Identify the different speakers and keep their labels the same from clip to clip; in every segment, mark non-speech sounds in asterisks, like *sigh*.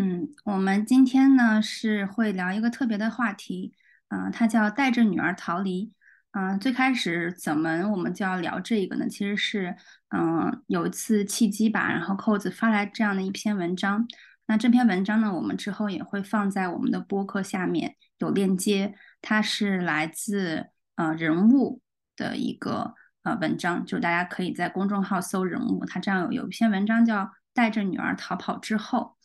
Speaker 1: 嗯，我们今天呢是会聊一个特别的话题，啊，它叫带着女儿逃离。嗯，最开始怎么我们就要聊这个呢？其实是，嗯，有一次契机吧，然后扣子发来这样的一篇文章。那这篇文章呢，我们之后也会放在我们的播客下面有链接。它是来自呃人物的一个呃文章，就大家可以在公众号搜人物，它这样有有一篇文章叫《带着女儿逃跑之后》。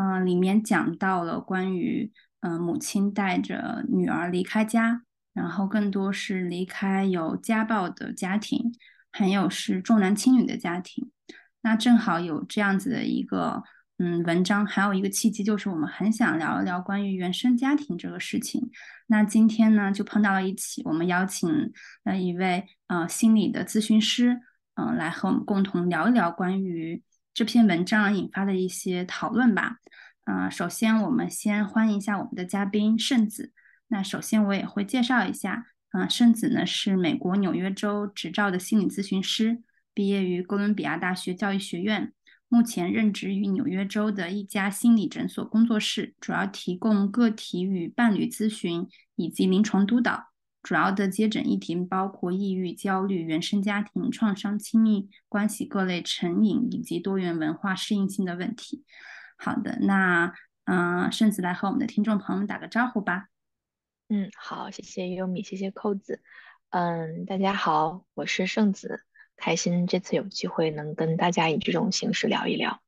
Speaker 1: 嗯，里面讲到了关于嗯母亲带着女儿离开家，然后更多是离开有家暴的家庭，还有是重男轻女的家庭。那正好有这样子的一个嗯文章，还有一个契机，就是我们很想聊一聊关于原生家庭这个事情。那今天呢，就碰到了一起，我们邀请了一位呃心理的咨询师，嗯，来和我们共同聊一聊关于。这篇文章引发的一些讨论吧。啊，首先我们先欢迎一下我们的嘉宾圣子。那首先我也会介绍一下，啊，圣子呢是美国纽约州执照的心理咨询师，毕业于哥伦比亚大学教育学院，目前任职于纽约州的一家心理诊所工作室，主要提供个体与伴侣咨询以及临床督导。主要的接诊议题包括抑郁、焦虑、原生家庭创伤、亲密关系各类成瘾以及多元文化适应性的问题。好的，那嗯，圣子来和我们的听众朋友们打个招呼吧。
Speaker 2: 嗯，好，谢谢优米，谢谢扣子。嗯，大家好，我是圣子，开心这次有机会能跟大家以这种形式聊一聊。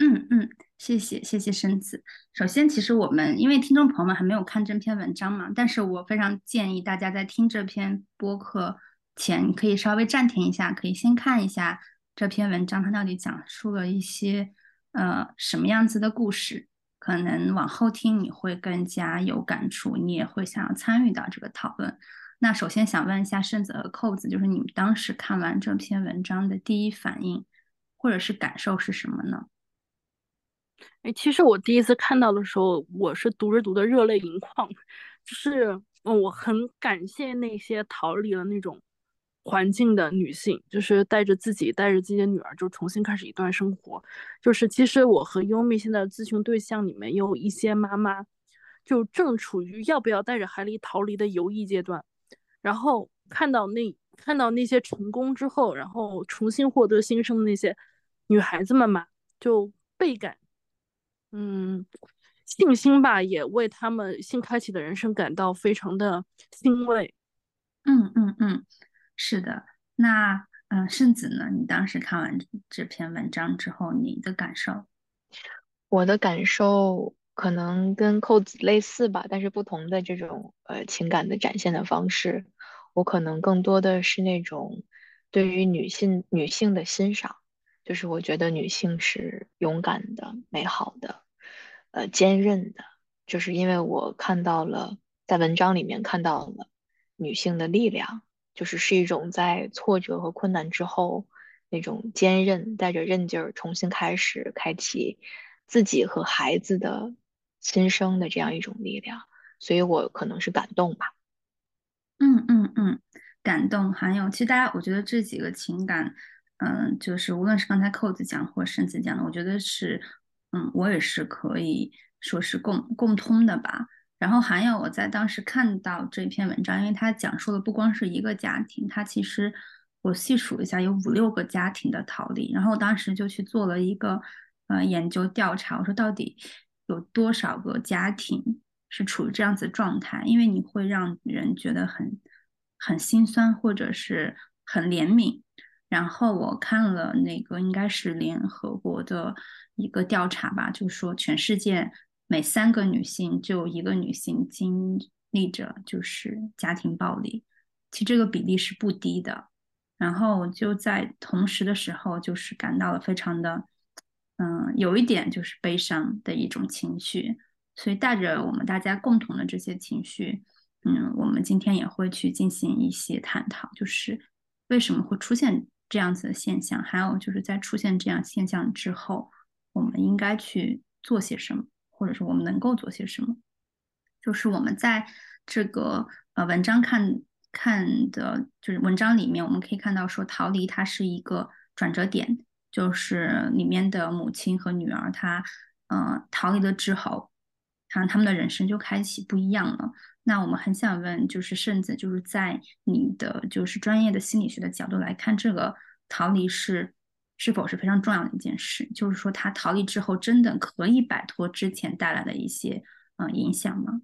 Speaker 1: 嗯嗯，谢谢谢谢生子。首先，其实我们因为听众朋友们还没有看这篇文章嘛，但是我非常建议大家在听这篇播客前，可以稍微暂停一下，可以先看一下这篇文章，它到底讲述了一些呃什么样子的故事，可能往后听你会更加有感触，你也会想要参与到这个讨论。那首先想问一下圣子和扣子，就是你们当时看完这篇文章的第一反应或者是感受是什么呢？
Speaker 3: 哎，其实我第一次看到的时候，我是读着读的热泪盈眶，就是，我很感谢那些逃离了那种环境的女性，就是带着自己，带着自己的女儿，就重新开始一段生活。就是，其实我和优米现在咨询对象里面有一些妈妈，就正处于要不要带着孩子逃离的犹豫阶段，然后看到那看到那些成功之后，然后重新获得新生的那些女孩子们嘛，就倍感。嗯，信心吧，也为他们新开启的人生感到非常的欣慰。
Speaker 1: 嗯嗯嗯，是的。那嗯，圣子呢？你当时看完这篇文章之后，你的感受？
Speaker 2: 我的感受可能跟扣子类似吧，但是不同的这种呃情感的展现的方式，我可能更多的是那种对于女性女性的欣赏。就是我觉得女性是勇敢的、美好的，呃，坚韧的。就是因为我看到了在文章里面看到了女性的力量，就是是一种在挫折和困难之后那种坚韧，带着韧劲儿重新开始，开启自己和孩子的新生的这样一种力量。所以我可能是感动吧。
Speaker 1: 嗯嗯嗯，感动还有，其实大家我觉得这几个情感。嗯，就是无论是刚才扣子讲或甚至讲的，我觉得是，嗯，我也是可以说是共共通的吧。然后还有我在当时看到这篇文章，因为它讲述的不光是一个家庭，它其实我细数一下有五六个家庭的逃离。然后我当时就去做了一个呃研究调查，我说到底有多少个家庭是处于这样子状态？因为你会让人觉得很很心酸，或者是很怜悯。然后我看了那个应该是联合国的一个调查吧，就说全世界每三个女性就一个女性经历着就是家庭暴力，其实这个比例是不低的。然后就在同时的时候，就是感到了非常的嗯，有一点就是悲伤的一种情绪。所以带着我们大家共同的这些情绪，嗯，我们今天也会去进行一些探讨，就是为什么会出现这样子的现象，还有就是在出现这样现象之后，我们应该去做些什么，或者说我们能够做些什么。就是我们在这个呃文章看看的，就是文章里面，我们可以看到说逃离它是一个转折点，就是里面的母亲和女儿，她呃逃离了之后。他他们的人生就开启不一样了。那我们很想问，就是甚至就是在你的就是专业的心理学的角度来看，这个逃离是是否是非常重要的一件事？就是说，他逃离之后，真的可以摆脱之前带来的一些嗯影响吗？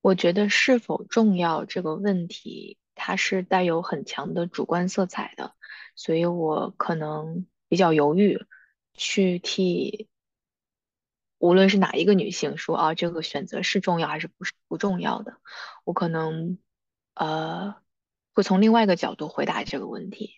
Speaker 2: 我觉得是否重要这个问题，它是带有很强的主观色彩的，所以我可能比较犹豫去替。无论是哪一个女性说啊，这个选择是重要还是不是不重要的，我可能呃会从另外一个角度回答这个问题，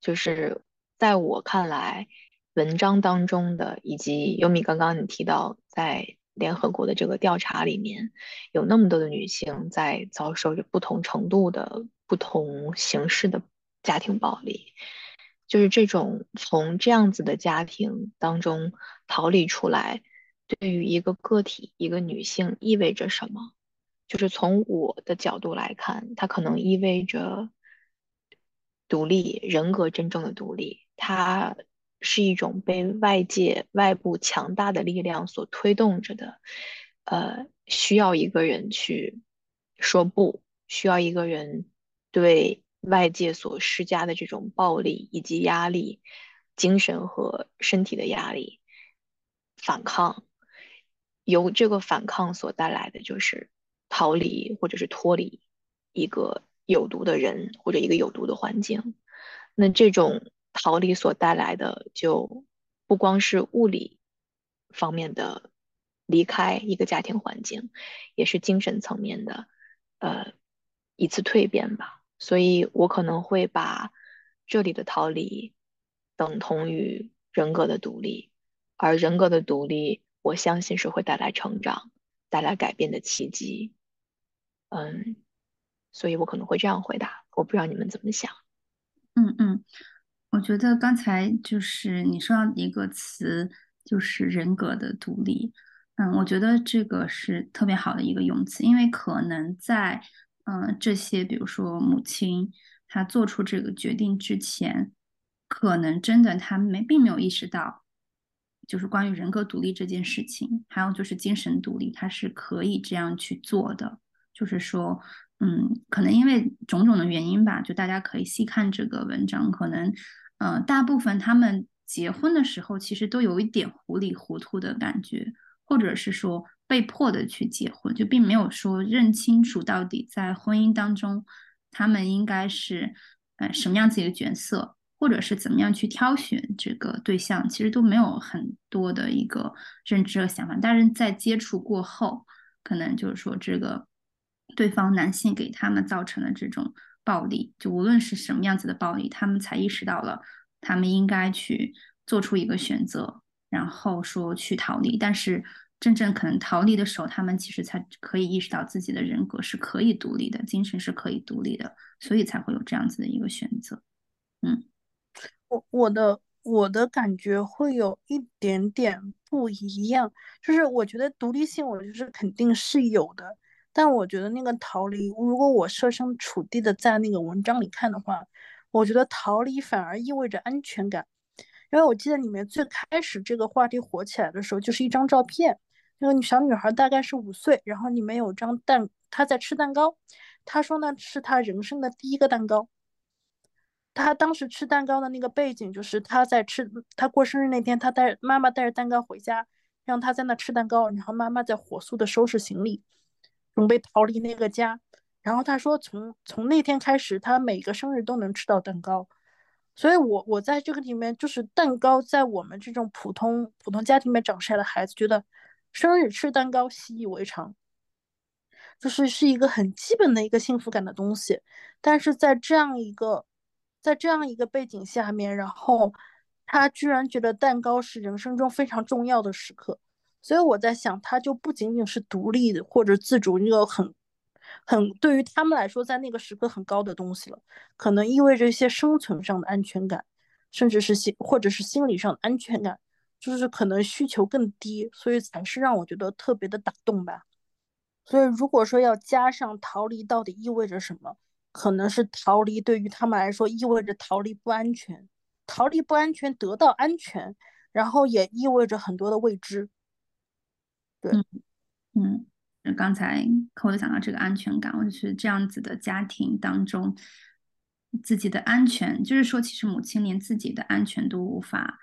Speaker 2: 就是在我看来，文章当中的以及优米刚刚你提到在联合国的这个调查里面，有那么多的女性在遭受着不同程度的不同形式的家庭暴力，就是这种从这样子的家庭当中逃离出来。对于一个个体，一个女性意味着什么？就是从我的角度来看，它可能意味着独立人格，真正的独立。它是一种被外界、外部强大的力量所推动着的，呃，需要一个人去说不，需要一个人对外界所施加的这种暴力以及压力，精神和身体的压力反抗。由这个反抗所带来的就是逃离或者是脱离一个有毒的人或者一个有毒的环境。那这种逃离所带来的就不光是物理方面的离开一个家庭环境，也是精神层面的呃一次蜕变吧。所以我可能会把这里的逃离等同于人格的独立，而人格的独立。我相信是会带来成长、带来改变的契机，嗯，所以我可能会这样回答。我不知道你们怎么想。
Speaker 1: 嗯嗯，我觉得刚才就是你说到一个词，就是人格的独立。嗯，我觉得这个是特别好的一个用词，因为可能在嗯这些，比如说母亲她做出这个决定之前，可能真的她没并没有意识到。就是关于人格独立这件事情，还有就是精神独立，它是可以这样去做的。就是说，嗯，可能因为种种的原因吧，就大家可以细看这个文章，可能，呃，大部分他们结婚的时候其实都有一点糊里糊涂的感觉，或者是说被迫的去结婚，就并没有说认清楚到底在婚姻当中他们应该是，呃，什么样子一个角色。或者是怎么样去挑选这个对象，其实都没有很多的一个认知和想法。但是在接触过后，可能就是说这个对方男性给他们造成的这种暴力，就无论是什么样子的暴力，他们才意识到了他们应该去做出一个选择，然后说去逃离。但是真正可能逃离的时候，他们其实才可以意识到自己的人格是可以独立的，精神是可以独立的，所以才会有这样子的一个选择。嗯。
Speaker 3: 我我的我的感觉会有一点点不一样，就是我觉得独立性，我就是肯定是有的，但我觉得那个逃离，如果我设身处地的在那个文章里看的话，我觉得逃离反而意味着安全感，因为我记得里面最开始这个话题火起来的时候，就是一张照片，那个小女孩大概是五岁，然后里面有张蛋，她在吃蛋糕，她说呢是她人生的第一个蛋糕。他当时吃蛋糕的那个背景，就是他在吃他过生日那天，他带妈妈带着蛋糕回家，让他在那吃蛋糕，然后妈妈在火速的收拾行李，准备逃离那个家。然后他说，从从那天开始，他每个生日都能吃到蛋糕。所以，我我在这个里面，就是蛋糕在我们这种普通普通家庭里面长出来的孩子，觉得生日吃蛋糕习以为常，就是是一个很基本的一个幸福感的东西。但是在这样一个在这样一个背景下面，然后他居然觉得蛋糕是人生中非常重要的时刻，所以我在想，他就不仅仅是独立的或者自主那个很很对于他们来说，在那个时刻很高的东西了，可能意味着一些生存上的安全感，甚至是心或者是心理上的安全感，就是可能需求更低，所以才是让我觉得特别的打动吧。所以如果说要加上逃离到底意味着什么，可能是逃离对于他们来说意味着逃离不安全。逃离不安全，得到安全，然后也意味着很多的未知。对，
Speaker 1: 嗯，刚才我就讲到这个安全感，我就是这样子的家庭当中，自己的安全，就是说，其实母亲连自己的安全都无法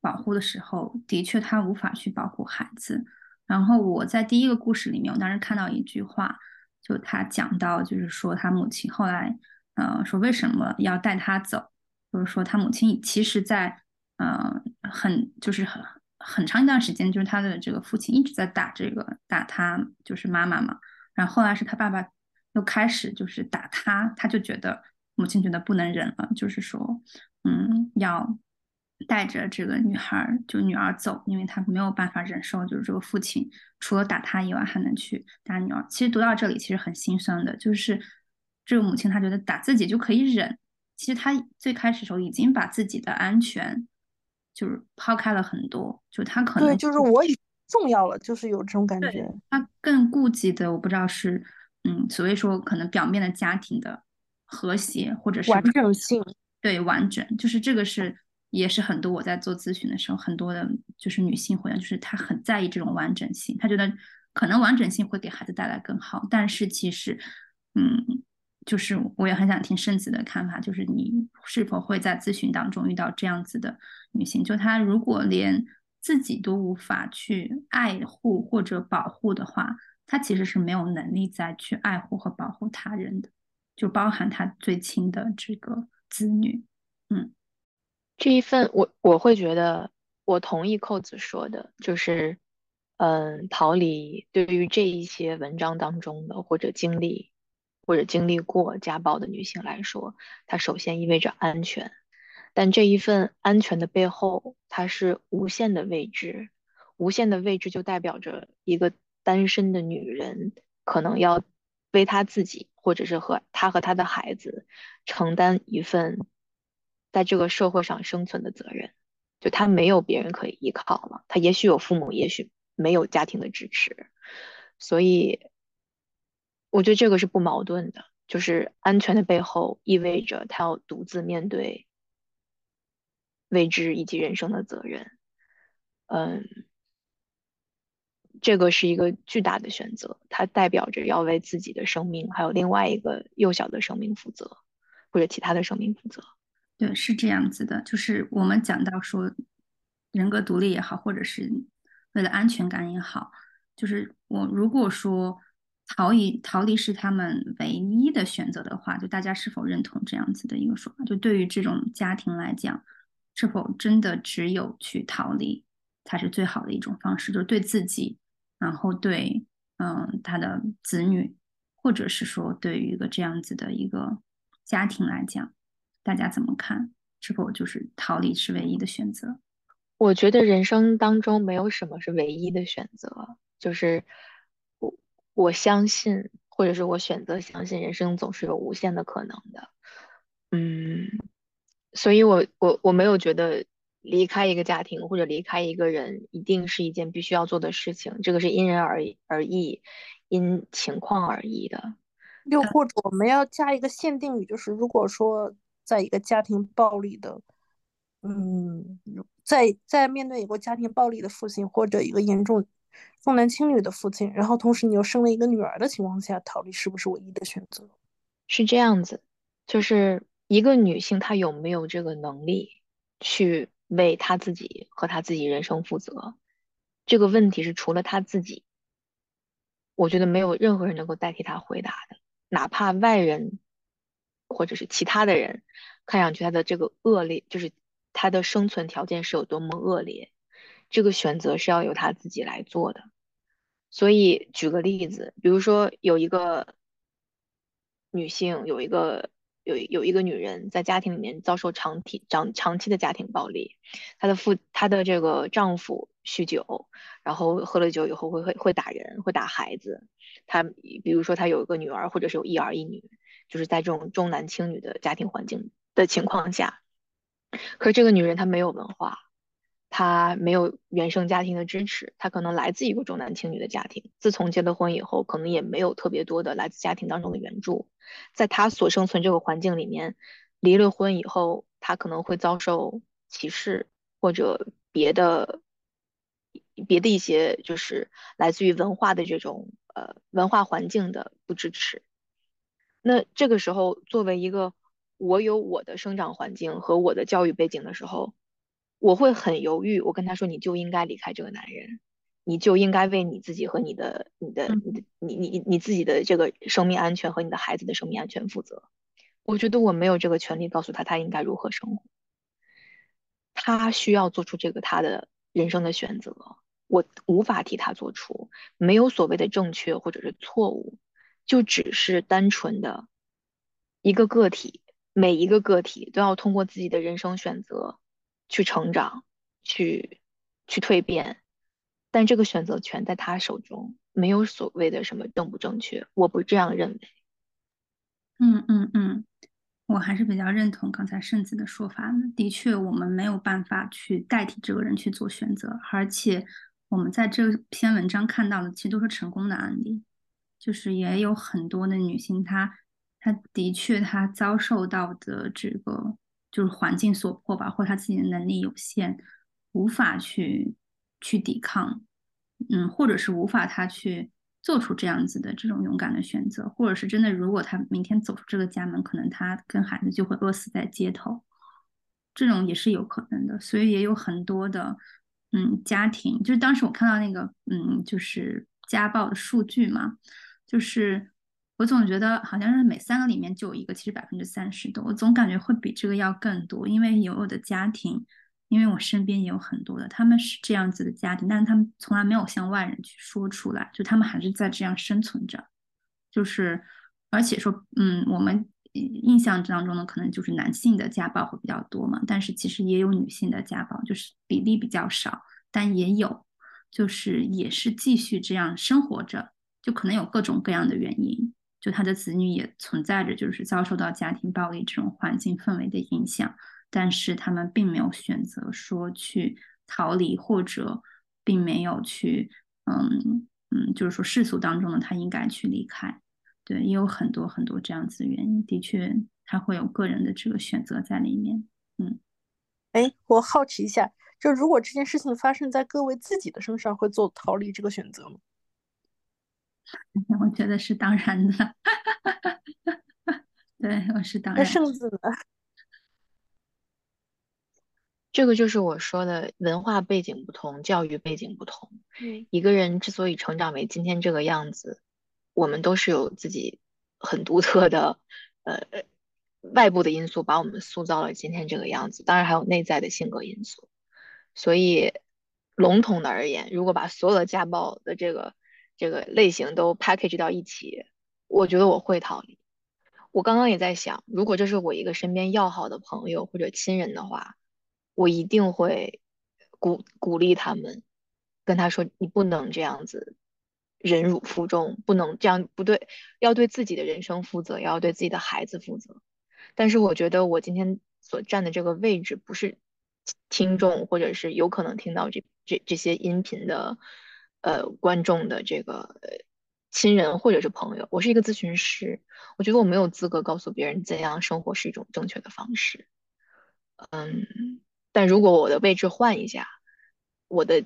Speaker 1: 保护的时候，的确她无法去保护孩子。然后我在第一个故事里面，我当时看到一句话，就他讲到，就是说他母亲后来，呃，说为什么要带他走。就是说，他母亲其实，在呃很就是很很长一段时间，就是他的这个父亲一直在打这个打他，就是妈妈嘛。然后后来是他爸爸又开始就是打他，他就觉得母亲觉得不能忍了，就是说，嗯，要带着这个女孩就女儿走，因为他没有办法忍受，就是这个父亲除了打他以外还能去打女儿。其实读到这里，其实很心酸的，就是这个母亲她觉得打自己就可以忍。其实她最开始时候已经把自己的安全就是抛开了很多，就她可能
Speaker 3: 对，就是我已重要了，就是有这种感觉。
Speaker 1: 他更顾及的，我不知道是嗯，所谓说可能表面的家庭的和谐或者是
Speaker 3: 完整性，
Speaker 1: 对完整，就是这个是也是很多我在做咨询的时候，很多的就是女性会员就是她很在意这种完整性，她觉得可能完整性会给孩子带来更好，但是其实嗯。就是我也很想听圣子的看法，就是你是否会在咨询当中遇到这样子的女性，就她如果连自己都无法去爱护或者保护的话，她其实是没有能力再去爱护和保护他人的，就包含她最亲的这个子女。嗯，
Speaker 2: 这一份我我会觉得，我同意扣子说的，就是嗯，逃离对于这一些文章当中的或者经历。或者经历过家暴的女性来说，它首先意味着安全，但这一份安全的背后，它是无限的未知。无限的未知就代表着一个单身的女人可能要为她自己，或者是和她和她的孩子承担一份在这个社会上生存的责任。就他没有别人可以依靠了，他也许有父母，也许没有家庭的支持，所以。我觉得这个是不矛盾的，就是安全的背后意味着他要独自面对未知以及人生的责任。嗯，这个是一个巨大的选择，它代表着要为自己的生命还有另外一个幼小的生命负责，或者其他的生命负责。
Speaker 1: 对，是这样子的，就是我们讲到说人格独立也好，或者是为了安全感也好，就是我如果说。逃离逃离是他们唯一的选择的话，就大家是否认同这样子的一个说法？就对于这种家庭来讲，是否真的只有去逃离才是最好的一种方式？就是对自己，然后对嗯他的子女，或者是说对于一个这样子的一个家庭来讲，大家怎么看？是否就是逃离是唯一的选择？
Speaker 2: 我觉得人生当中没有什么是唯一的选择，就是。我我相信，或者是我选择相信，人生总是有无限的可能的。嗯，所以我我我没有觉得离开一个家庭或者离开一个人一定是一件必须要做的事情，这个是因人而而异，因情况而异的。
Speaker 3: 又或者我们要加一个限定语，就是如果说在一个家庭暴力的，嗯，在在面对一个家庭暴力的父亲或者一个严重。重男轻女的父亲，然后同时你又生了一个女儿的情况下，逃离是不是唯一的选择？
Speaker 2: 是这样子，就是一个女性她有没有这个能力去为她自己和她自己人生负责？这个问题是除了她自己，我觉得没有任何人能够代替她回答的，哪怕外人或者是其他的人看上去他的这个恶劣，就是他的生存条件是有多么恶劣。这个选择是要由他自己来做的，所以举个例子，比如说有一个女性有一个有有一个女人在家庭里面遭受长体长长期的家庭暴力，她的父她的这个丈夫酗酒，然后喝了酒以后会会会打人，会打孩子。她比如说她有一个女儿，或者是有一儿一女，就是在这种重男轻女的家庭环境的情况下，可是这个女人她没有文化。她没有原生家庭的支持，她可能来自一个重男轻女的家庭。自从结了婚以后，可能也没有特别多的来自家庭当中的援助。在她所生存这个环境里面，离了婚以后，她可能会遭受歧视或者别的别的一些，就是来自于文化的这种呃文化环境的不支持。那这个时候，作为一个我有我的生长环境和我的教育背景的时候。我会很犹豫，我跟他说，你就应该离开这个男人，你就应该为你自己和你的、你的、你的、你、你、你自己的这个生命安全和你的孩子的生命安全负责。我觉得我没有这个权利告诉他他应该如何生活，他需要做出这个他的人生的选择，我无法替他做出，没有所谓的正确或者是错误，就只是单纯的一个个体，每一个个体都要通过自己的人生选择。去成长，去去蜕变，但这个选择权在他手中，没有所谓的什么正不正确，我不这样认为。
Speaker 1: 嗯嗯嗯，我还是比较认同刚才圣子的说法的。的确，我们没有办法去代替这个人去做选择，而且我们在这篇文章看到的其实都是成功的案例，就是也有很多的女性，她她的确她遭受到的这个。就是环境所迫吧，或她自己的能力有限，无法去去抵抗，嗯，或者是无法她去做出这样子的这种勇敢的选择，或者是真的，如果她明天走出这个家门，可能她跟孩子就会饿死在街头，这种也是有可能的。所以也有很多的，嗯，家庭，就是当时我看到那个，嗯，就是家暴的数据嘛，就是。我总觉得好像是每三个里面就有一个，其实百分之三十多，我总感觉会比这个要更多。因为有我的家庭，因为我身边也有很多的，他们是这样子的家庭，但是他们从来没有向外人去说出来，就他们还是在这样生存着。就是，而且说，嗯，我们印象当中呢，可能就是男性的家暴会比较多嘛，但是其实也有女性的家暴，就是比例比较少，但也有，就是也是继续这样生活着，就可能有各种各样的原因。就他的子女也存在着，就是遭受到家庭暴力这种环境氛围的影响，但是他们并没有选择说去逃离，或者并没有去，嗯嗯，就是说世俗当中的他应该去离开。对，也有很多很多这样子的原因，的确他会有个人的这个选择在里面。嗯，
Speaker 3: 哎，我好奇一下，就如果这件事情发生在各位自己的身上，会做逃离这个选择吗？*laughs*
Speaker 1: 我觉得是当然的，*laughs* 对，我是当然。
Speaker 3: 那圣子呢？
Speaker 2: 这个就是我说的文化背景不同，教育背景不同。
Speaker 3: 嗯，
Speaker 2: 一个人之所以成长为今天这个样子，我们都是有自己很独特的，呃，外部的因素把我们塑造了今天这个样子。当然还有内在的性格因素。所以，笼统的而言，如果把所有的家暴的这个。这个类型都 package 到一起，我觉得我会逃离。我刚刚也在想，如果这是我一个身边要好的朋友或者亲人的话，我一定会鼓鼓励他们，跟他说：“你不能这样子忍辱负重，不能这样不对，要对自己的人生负责，也要对自己的孩子负责。”但是我觉得我今天所站的这个位置，不是听众或者是有可能听到这这这些音频的。呃，观众的这个亲人或者是朋友，我是一个咨询师，我觉得我没有资格告诉别人怎样生活是一种正确的方式。嗯，但如果我的位置换一下，我的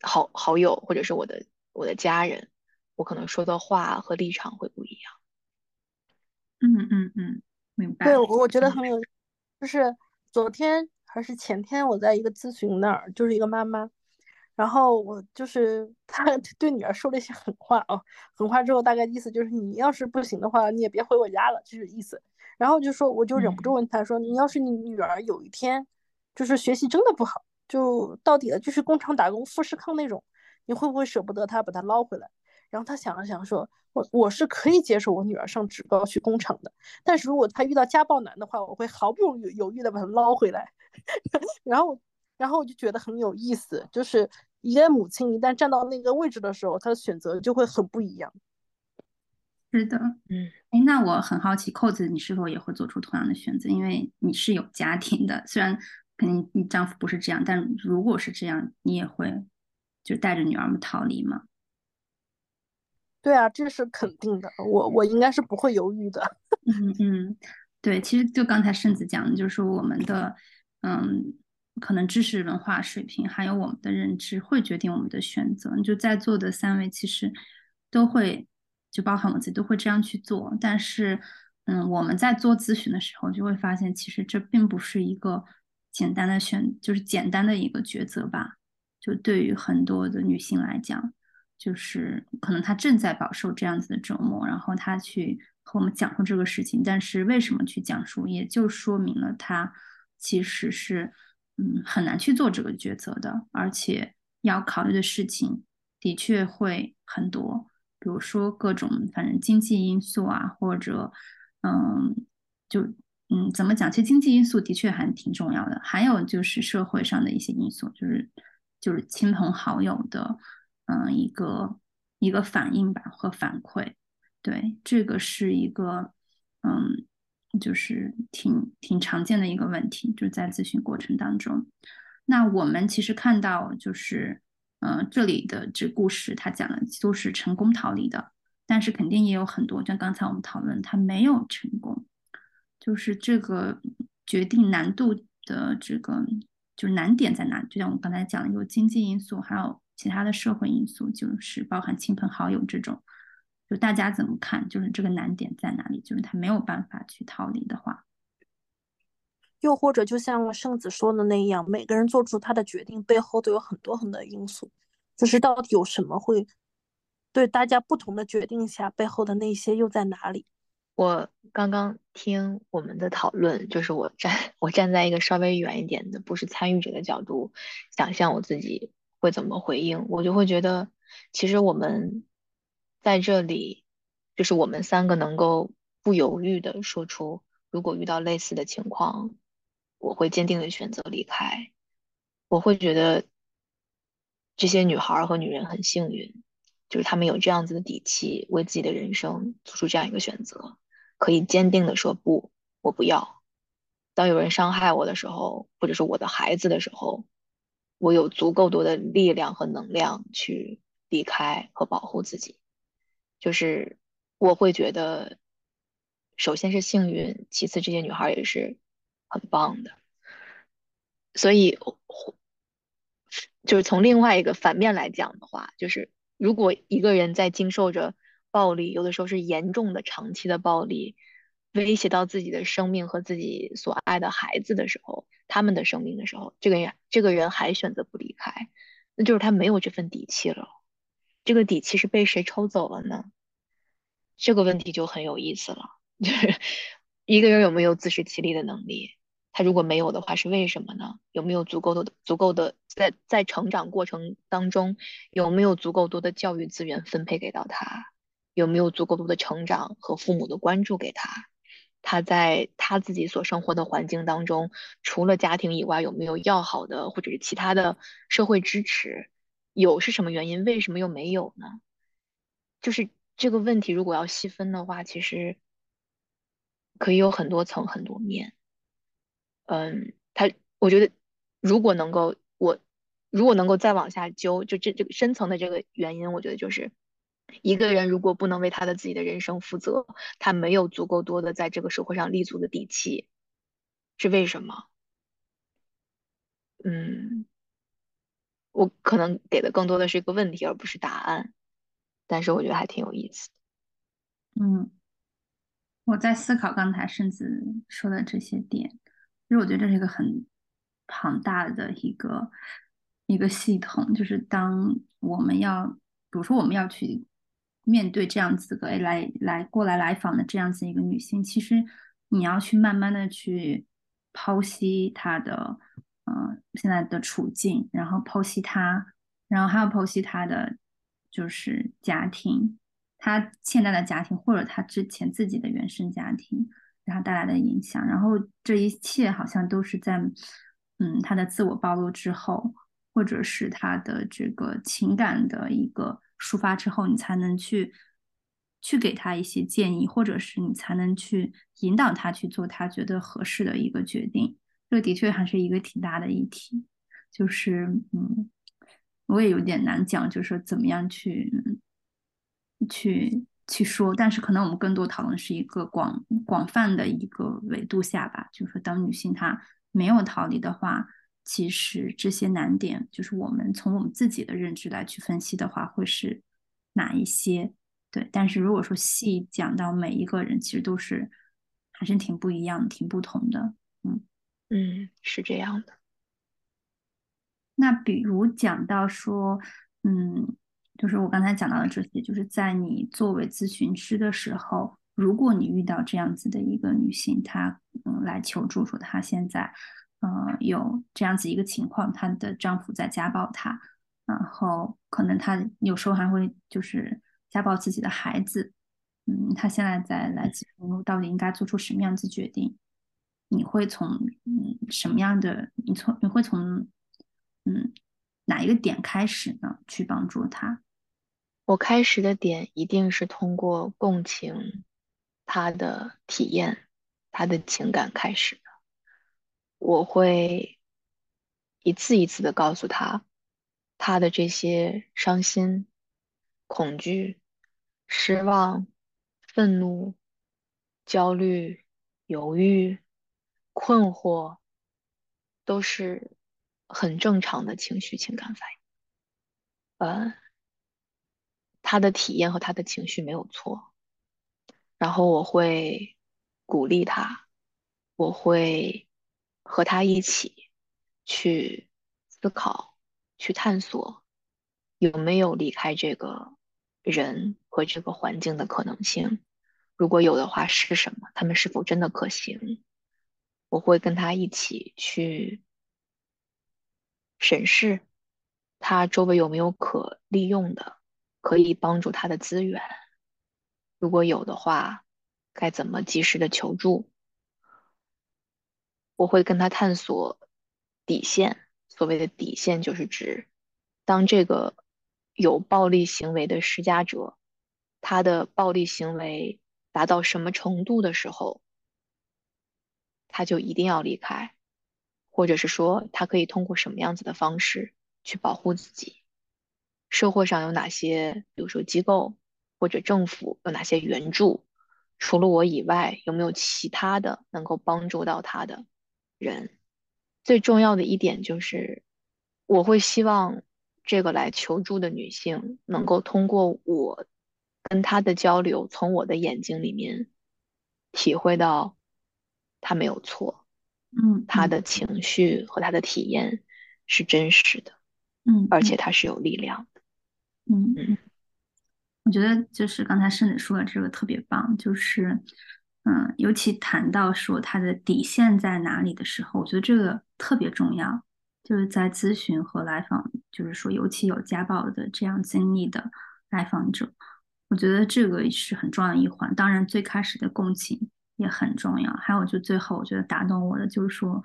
Speaker 2: 好好友或者是我的我的家人，我可能说的话和立场会不一样。
Speaker 1: 嗯嗯嗯，明白。
Speaker 3: 对，我觉得很有，就是昨天还是前天，我在一个咨询那儿，就是一个妈妈。然后我就是 *laughs* 他对女儿说了一些狠话啊，狠话之后大概意思就是你要是不行的话，你也别回我家了，就是意思。然后就说我就忍不住问他说，你要是你女儿有一天就是学习真的不好，就到底了就是工厂打工富士康那种，你会不会舍不得她把她捞回来？然后他想了想说：“我我是可以接受我女儿上职高去工厂的，但是如果她遇到家暴男的话，我会毫不犹豫犹豫的把她捞回来。*laughs* ”然后，然后我就觉得很有意思，就是一个母亲一旦站到那个位置的时候，她的选择就会很不一样。
Speaker 1: 是的，
Speaker 2: 嗯，
Speaker 1: 哎，那我很好奇，扣子，你是否也会做出同样的选择？因为你是有家庭的，虽然肯定你丈夫不是这样，但如果是这样，你也会就带着女儿们逃离吗？
Speaker 3: 对啊，这是肯定的，我我应该是不会犹豫的。
Speaker 1: 嗯嗯，对，其实就刚才圣子讲的，就是我们的嗯，可能知识文化水平，还有我们的认知，会决定我们的选择。就在座的三位，其实都会，就包含我自己，都会这样去做。但是，嗯，我们在做咨询的时候，就会发现，其实这并不是一个简单的选，就是简单的一个抉择吧。就对于很多的女性来讲。就是可能她正在饱受这样子的折磨，然后她去和我们讲述这个事情，但是为什么去讲述，也就说明了她其实是嗯很难去做这个抉择的，而且要考虑的事情的确会很多，比如说各种反正经济因素啊，或者嗯就嗯怎么讲，其实经济因素的确还挺重要的，还有就是社会上的一些因素，就是就是亲朋好友的。嗯，一个一个反应吧和反馈，对，这个是一个嗯，就是挺挺常见的一个问题，就是在咨询过程当中。那我们其实看到，就是嗯，这里的这故事，他讲的都是成功逃离的，但是肯定也有很多，像刚才我们讨论，他没有成功，就是这个决定难度的这个就是难点在哪？就像我刚才讲的，有经济因素，还有。其他的社会因素就是包含亲朋好友这种，就大家怎么看？就是这个难点在哪里？就是他没有办法去逃离的话，
Speaker 3: 又或者就像圣子说的那样，每个人做出他的决定背后都有很多很多因素，就是到底有什么会对大家不同的决定下背后的那些又在哪里？
Speaker 2: 我刚刚听我们的讨论，就是我站 *laughs* 我站在一个稍微远一点的，不是参与者的角度，想象我自己。会怎么回应？我就会觉得，其实我们在这里，就是我们三个能够不犹豫的说出，如果遇到类似的情况，我会坚定的选择离开。我会觉得这些女孩和女人很幸运，就是她们有这样子的底气，为自己的人生做出这样一个选择，可以坚定的说不，我不要。当有人伤害我的时候，或者是我的孩子的时候。我有足够多的力量和能量去离开和保护自己，就是我会觉得，首先是幸运，其次这些女孩也是很棒的。所以，就是从另外一个反面来讲的话，就是如果一个人在经受着暴力，有的时候是严重的、长期的暴力。威胁到自己的生命和自己所爱的孩子的时候，他们的生命的时候，这个人这个人还选择不离开，那就是他没有这份底气了。这个底气是被谁抽走了呢？这个问题就很有意思了。*laughs* 就是一个人有没有自食其力的能力？他如果没有的话，是为什么呢？有没有足够的足够的在在成长过程当中有没有足够多的教育资源分配给到他？有没有足够多的成长和父母的关注给他？他在他自己所生活的环境当中，除了家庭以外，有没有要好的或者是其他的社会支持？有是什么原因？为什么又没有呢？就是这个问题，如果要细分的话，其实可以有很多层、很多面。嗯，他我觉得，如果能够我如果能够再往下揪，就这这个深层的这个原因，我觉得就是。一个人如果不能为他的自己的人生负责，他没有足够多的在这个社会上立足的底气，是为什么？嗯，我可能给的更多的是一个问题，而不是答案，但是我觉得还挺有意思的。
Speaker 1: 嗯，我在思考刚才甚至说的这些点，其实我觉得这是一个很庞大的一个一个系统，就是当我们要，比如说我们要去。面对这样子个来来过来来访的这样子一个女性，其实你要去慢慢的去剖析她的嗯现在的处境，然后剖析他，然后还要剖析他的就是家庭，他现在的家庭或者他之前自己的原生家庭给他带来的影响，然后这一切好像都是在嗯他的自我暴露之后，或者是他的这个情感的一个抒发之后，你才能去去给他一些建议，或者是你才能去引导他去做他觉得合适的一个决定。这的确还是一个挺大的议题，就是嗯，我也有点难讲，就是说怎么样去去去说，但是可能我们更多讨论是一个广广泛的一个维度下吧，就是说当女性她没有逃离的话，其实这些难点，就是我们从我们自己的认知来去分析的话，会是哪一些？对，但是如果说细讲到每一个人，其实都是还是挺不一样、挺不同的，嗯。
Speaker 2: 嗯，是这样的。
Speaker 1: 那比如讲到说，嗯，就是我刚才讲到的这些，就是在你作为咨询师的时候，如果你遇到这样子的一个女性，她嗯来求助说她现在嗯有这样子一个情况，她的丈夫在家暴她，然后可能她有时候还会就是家暴自己的孩子，嗯，她现在在来咨询，到底应该做出什么样子决定？你会从嗯什么样的？你从你会从嗯哪一个点开始呢？去帮助他？
Speaker 2: 我开始的点一定是通过共情他的体验、他的情感开始的。我会一次一次的告诉他，他的这些伤心、恐惧、失望、愤怒、焦虑、犹豫。困惑都是很正常的情绪情感反应，呃，他的体验和他的情绪没有错，然后我会鼓励他，我会和他一起去思考、去探索有没有离开这个人和这个环境的可能性，如果有的话是什么？他们是否真的可行？我会跟他一起去审视他周围有没有可利用的、可以帮助他的资源，如果有的话，该怎么及时的求助？我会跟他探索底线。所谓的底线，就是指当这个有暴力行为的施加者，他的暴力行为达到什么程度的时候。他就一定要离开，或者是说他可以通过什么样子的方式去保护自己？社会上有哪些，比如说机构或者政府有哪些援助？除了我以外，有没有其他的能够帮助到他的人？最重要的一点就是，我会希望这个来求助的女性能够通过我跟她的交流，从我的眼睛里面体会到。他没有错，
Speaker 1: 嗯，
Speaker 2: 他的情绪和他的体验是真实的，
Speaker 1: 嗯，
Speaker 2: 而且他是有力量的，
Speaker 1: 嗯嗯，我觉得就是刚才圣子说的这个特别棒，就是嗯，尤其谈到说他的底线在哪里的时候，我觉得这个特别重要，就是在咨询和来访，就是说尤其有家暴的这样经历的来访者，我觉得这个是很重要的一环。当然，最开始的共情。也很重要。还有，就最后我觉得打动我的就是说，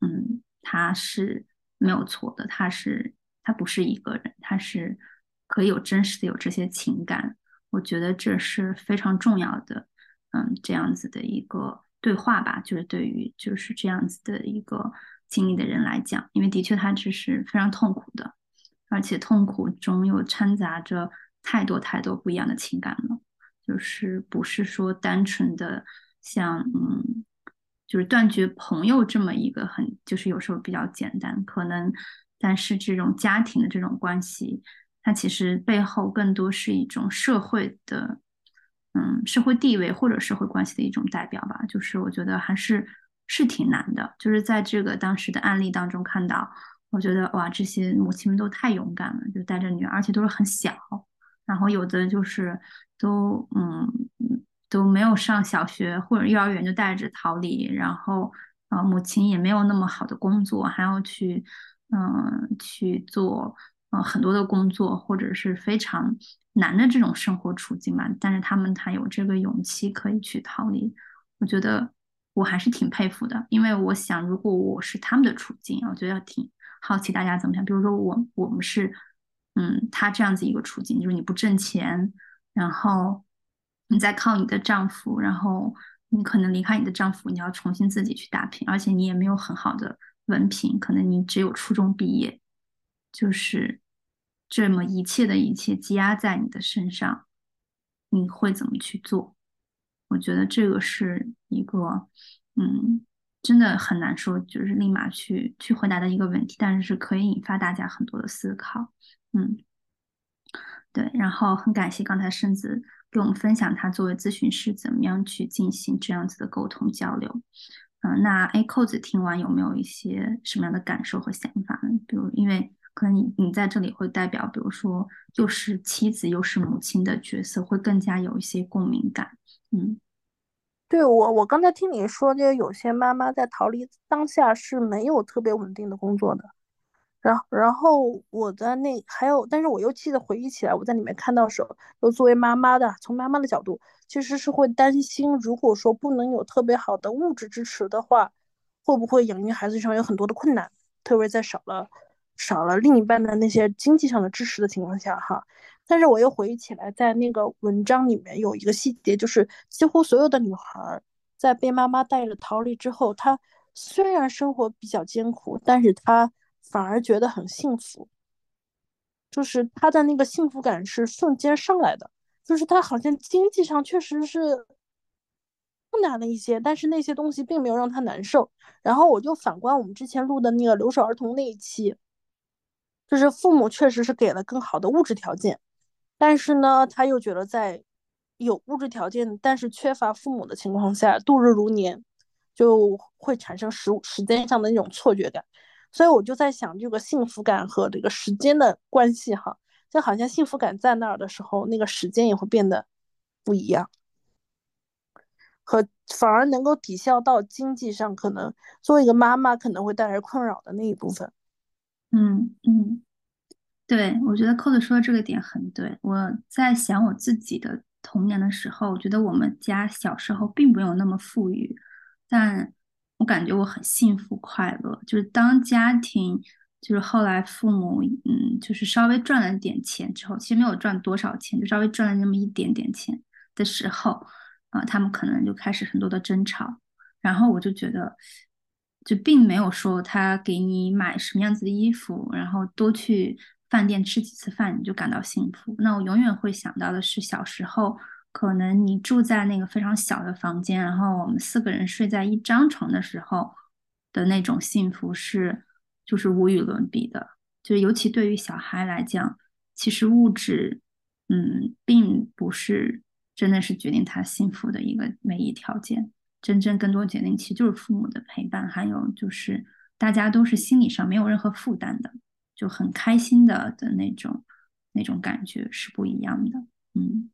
Speaker 1: 嗯，他是没有错的，他是他不是一个人，他是可以有真实的有这些情感。我觉得这是非常重要的，嗯，这样子的一个对话吧，就是对于就是这样子的一个经历的人来讲，因为的确他只是非常痛苦的，而且痛苦中又掺杂着太多太多不一样的情感了，就是不是说单纯的。像嗯，就是断绝朋友这么一个很，就是有时候比较简单，可能，但是这种家庭的这种关系，它其实背后更多是一种社会的，嗯，社会地位或者社会关系的一种代表吧。就是我觉得还是是挺难的。就是在这个当时的案例当中看到，我觉得哇，这些母亲们都太勇敢了，就带着女儿，而且都是很小，然后有的就是都嗯。都没有上小学或者幼儿园就带着逃离，然后呃母亲也没有那么好的工作，还要去嗯去做呃很多的工作或者是非常难的这种生活处境嘛，但是他们还有这个勇气可以去逃离，我觉得我还是挺佩服的，因为我想如果我是他们的处境，我觉得挺好奇大家怎么想。比如说我我们是，嗯，他这样子一个处境，就是你不挣钱，然后你在靠你的丈夫，然后你可能离开你的丈夫，你要重新自己去打拼，而且你也没有很好的文凭，可能你只有初中毕业，就是这么一切的一切积压在你的身上，你会怎么去做？我觉得这个是一个，嗯，真的很难说，就是立马去去回答的一个问题，但是是可以引发大家很多的思考，嗯，对。然后很感谢刚才圣子给我们分享他作为咨询师怎么样去进行这样子的沟通交流，嗯，那 A 扣子听完有没有一些什么样的感受和想法呢？比如，因为可能你你在这里会代表，比如说又是妻子又是母亲的角色，会更加有一些共鸣感。嗯，
Speaker 3: 对我，我刚才听你说，就有些妈妈在逃离当下是没有特别稳定的工作的，然后，然后我在那还有，但是我又记得回忆起来，我在里面看到时候，又作为妈妈的，从妈妈的角度，其实是会担心，如果说不能有特别好的物质支持的话，会不会养育孩子上有很多的困难，特别在少了少了另一半的那些经济上的支持的情况下，哈。但是我又回忆起来，在那个文章里面有一个细节，就是几乎所有的女孩在被妈妈带着逃离之后，她虽然生活比较艰苦，但是她反而觉得很幸福，就是他的那个幸福感是瞬间上来的，就是他好像经济上确实是困难了一些，但是那些东西并没有让他难受。然后我就反观我们之前录的那个留守儿童那一期，就是父母确实是给了更好的物质条件。但是呢，他又觉得在有物质条件，但是缺乏父母的情况下，度日如年，就会产生时时间上的那种错觉感。所以我就在想，这个幸福感和这个时间的关系，哈，就好像幸福感在那儿的时候，那个时间也会变得不一样，和反而能够抵消到经济上可能作为一个妈妈可能会带来困扰的那一部分。
Speaker 1: 嗯嗯。对，我觉得扣子说的这个点很对。我在想我自己的童年的时候，我觉得我们家小时候并没有那么富裕，但我感觉我很幸福快乐。就是当家庭，就是后来父母，嗯，就是稍微赚了点钱之后，其实没有赚多少钱，就稍微赚了那么一点点钱的时候，啊，他们可能就开始很多的争吵。然后我就觉得，就并没有说他给你买什么样子的衣服，然后多去。饭店吃几次饭你就感到幸福？那我永远会想到的是小时候，可能你住在那个非常小的房间，然后我们四个人睡在一张床的时候的那种幸福是，就是无与伦比的。就是尤其对于小孩来讲，其实物质，嗯，并不是真的是决定他幸福的一个唯一条件。真正更多决定其实就是父母的陪伴，还有就是大家都是心理上没有任何负担的。就很开心的的那种那种感觉是不一样的，嗯